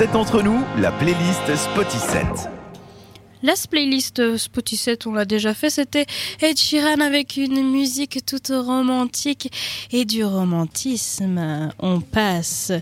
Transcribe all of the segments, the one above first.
7 entre nous, la playlist Spotty 7. La playlist Spotty 7, on l'a déjà fait, c'était Ed Sheeran avec une musique toute romantique et du romantisme. On passe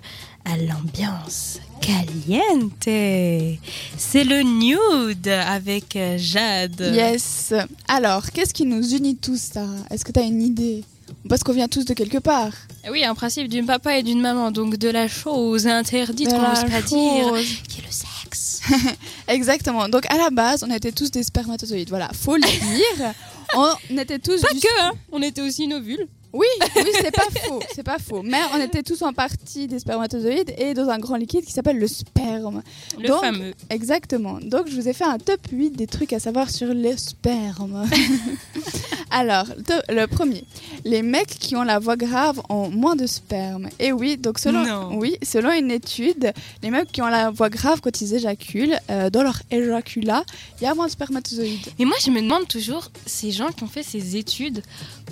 à l'ambiance caliente. C'est le nude avec Jade. Yes. Alors, qu'est-ce qui nous unit tous, Sarah? Est-ce que tu as une idée? Parce qu'on vient tous de quelque part. Oui, un principe d'une papa et d'une maman, donc de la chose interdite qu'on n'ose pas dire, qui est le sexe. Exactement. Donc à la base, on était tous des spermatozoïdes. Voilà, faut le dire. on était tous. Pas que, hein. on était aussi une ovule. Oui, oui, c'est pas faux, c'est pas faux. Mais on était tous en partie des spermatozoïdes et dans un grand liquide qui s'appelle le sperme. Le fameux. Exactement. Donc je vous ai fait un top 8 des trucs à savoir sur le sperme. Alors, le premier, les mecs qui ont la voix grave ont moins de sperme. Et oui, donc selon, oui, selon une étude, les mecs qui ont la voix grave quand ils éjaculent, euh, dans leur éjaculat, il y a moins de spermatozoïdes. Et moi, je me demande toujours, ces gens qui ont fait ces études,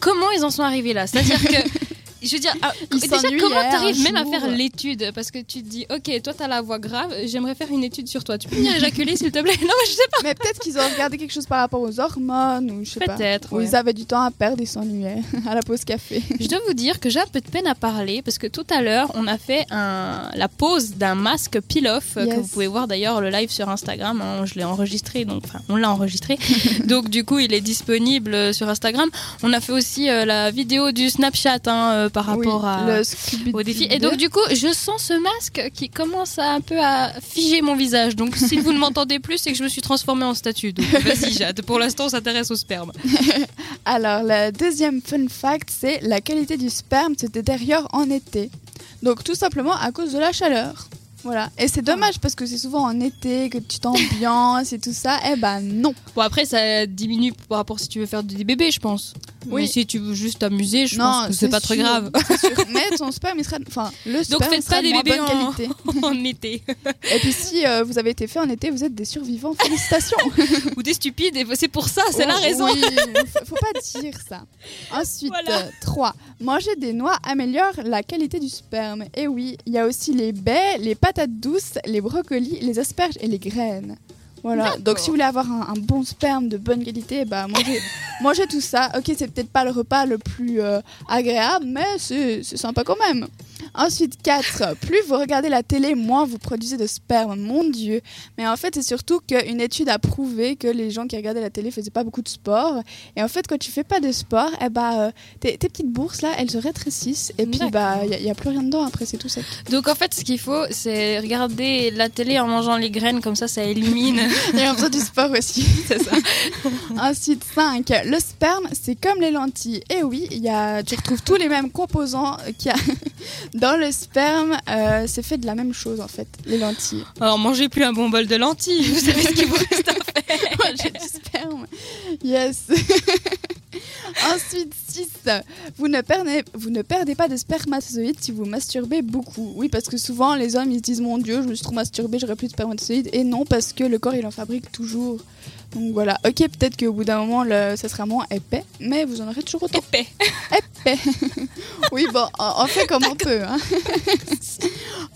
comment ils en sont arrivés là? C'est-à-dire que je veux dire, ah, déjà, comment t'arrives même à faire l'étude? Parce que tu te dis, ok, toi t'as la voix grave, j'aimerais faire une étude sur toi. Tu peux venir éjaculer s'il te plaît? Non, mais je sais pas. Mais peut-être qu'ils ont regardé quelque chose par rapport aux hormones ou je sais pas. Peut-être. Ou ils avaient du temps à perdre, ils s'ennuyaient à la pause café. Je dois vous dire que j'ai un peu de peine à parler parce que tout à l'heure, on a fait un, la pause d'un masque peel-off que vous pouvez voir d'ailleurs le live sur Instagram. Hein, je l'ai enregistré, donc enfin, on l'a enregistré. donc du coup, il est disponible sur Instagram. On a fait aussi euh, la vidéo du Snapchat hein, euh, par rapport à au défi. Et donc du coup, je sens ce masque qui commence à un peu à figer mon visage. Donc si vous ne m'entendez plus, c'est que je me suis transformée en statue. Donc vas-y Jade, pour l'instant on s'intéresse au sperme. Alors le deuxième fun fact, c'est la qualité du sperme se détériore en été. Donc tout simplement à cause de la chaleur. Voilà. Et c'est dommage parce que c'est souvent en été que tu t'ambiances et tout ça. Eh ben non. Bon après ça diminue par rapport si tu veux faire des bébés, je pense. Oui. Mais si tu veux juste t'amuser, je pense que c'est pas très grave. Mais ton sperme, il sera. Enfin, le sperme Donc faites pas des bébés en... en... été. Et puis si euh, vous avez été fait en été, vous êtes des survivants. Félicitations. Ou des stupides. C'est pour ça, c'est la oh, raison. Oui, faut pas dire ça. Ensuite, 3. Euh, Manger des noix améliore la qualité du sperme. Et oui, il y a aussi les baies, les patates douces, les brocolis, les asperges et les graines. Voilà. Donc si vous voulez avoir un, bon sperme de bonne qualité, bah mangez, mangez tout ça. Ok, c'est peut-être pas le repas le plus euh, agréable, mais c'est sympa quand même. Ensuite, 4. Plus vous regardez la télé, moins vous produisez de sperme. Mon Dieu. Mais en fait, c'est surtout qu'une étude a prouvé que les gens qui regardaient la télé faisaient pas beaucoup de sport. Et en fait, quand tu fais pas de sport, eh bah, tes, petites bourses là, elles se rétrécissent. Et puis, bah, il n'y a, plus rien dedans après, c'est tout ça. Donc en fait, ce qu'il faut, c'est regarder la télé en mangeant les graines, comme ça, ça élimine. Et en faisant du sport aussi. c'est ça. Ensuite, 5. Le sperme, c'est comme les lentilles. Et oui, y a, tu retrouves tous les mêmes composants qu'il y a dans le sperme, euh, c'est fait de la même chose en fait, les lentilles. Alors mangez plus un bon bol de lentilles, vous savez ce qu'il vous reste à faire. Manger du sperme. Yes. Ensuite, 6. Vous ne, perdez, vous ne perdez pas de spermatozoïdes si vous masturbez beaucoup. Oui, parce que souvent les hommes ils se disent Mon Dieu, je me suis trop masturbé, j'aurai plus de spermatozoïdes. Et non, parce que le corps il en fabrique toujours. Donc voilà, ok, peut-être qu'au bout d'un moment, le, ça sera moins épais, mais vous en aurez toujours autant. Épais. Épais. oui, bon, on, fait comme on peut. Hein.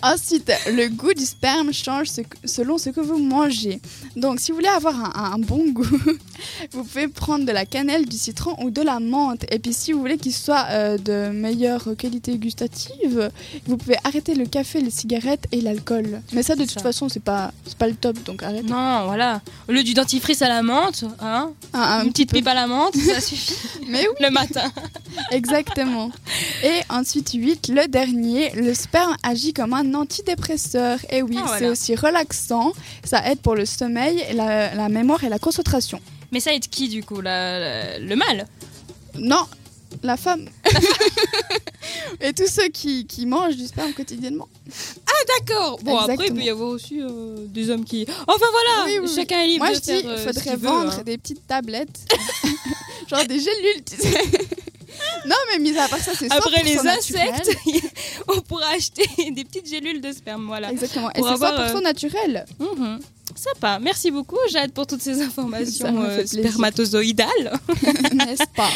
Ensuite, le goût du sperme change selon ce que vous mangez. Donc, si vous voulez avoir un, bon goût, vous pouvez prendre de la cannelle, du citron ou de la menthe. Et puis, si vous voulez qu'il soit euh, de meilleure qualité gustative, vous pouvez arrêter le café, les cigarettes et l'alcool. Mais ça, de toute façon, c'est pas, pas le top, donc arrêtez. Non, voilà. Au lieu du dentifrice à la menthe, hein, une petite pipe à la menthe, ça suffit. Mais oui. Le matin. Exactement. Et ensuite, 8, le dernier, le sperme agit comme un antidépresseur. Et oui, ah, c'est aussi relaxant. Ça aide pour le sommeil, la, mémoire et la concentration. Mais ça aide qui du coup Le mâle Non, la femme. et tous ceux qui, mangent du sperme quotidiennement. Ah d'accord. Bon après il peut y avoir aussi euh, des hommes qui. Enfin voilà. Chacun est libre Moi, de je dis, il faudrait vendre hein. des petites tablettes, genre des gélules, tu sais. Non, mais mis à part ça, c'est Après les insectes, on pourra acheter des petites gélules de sperme, voilà. Exactement. Et c'est 100% euh, naturel. Mhm. Sympa. Merci beaucoup, Jade, pour toutes ces informations euh, spermatozoïdales. N'est-ce pas?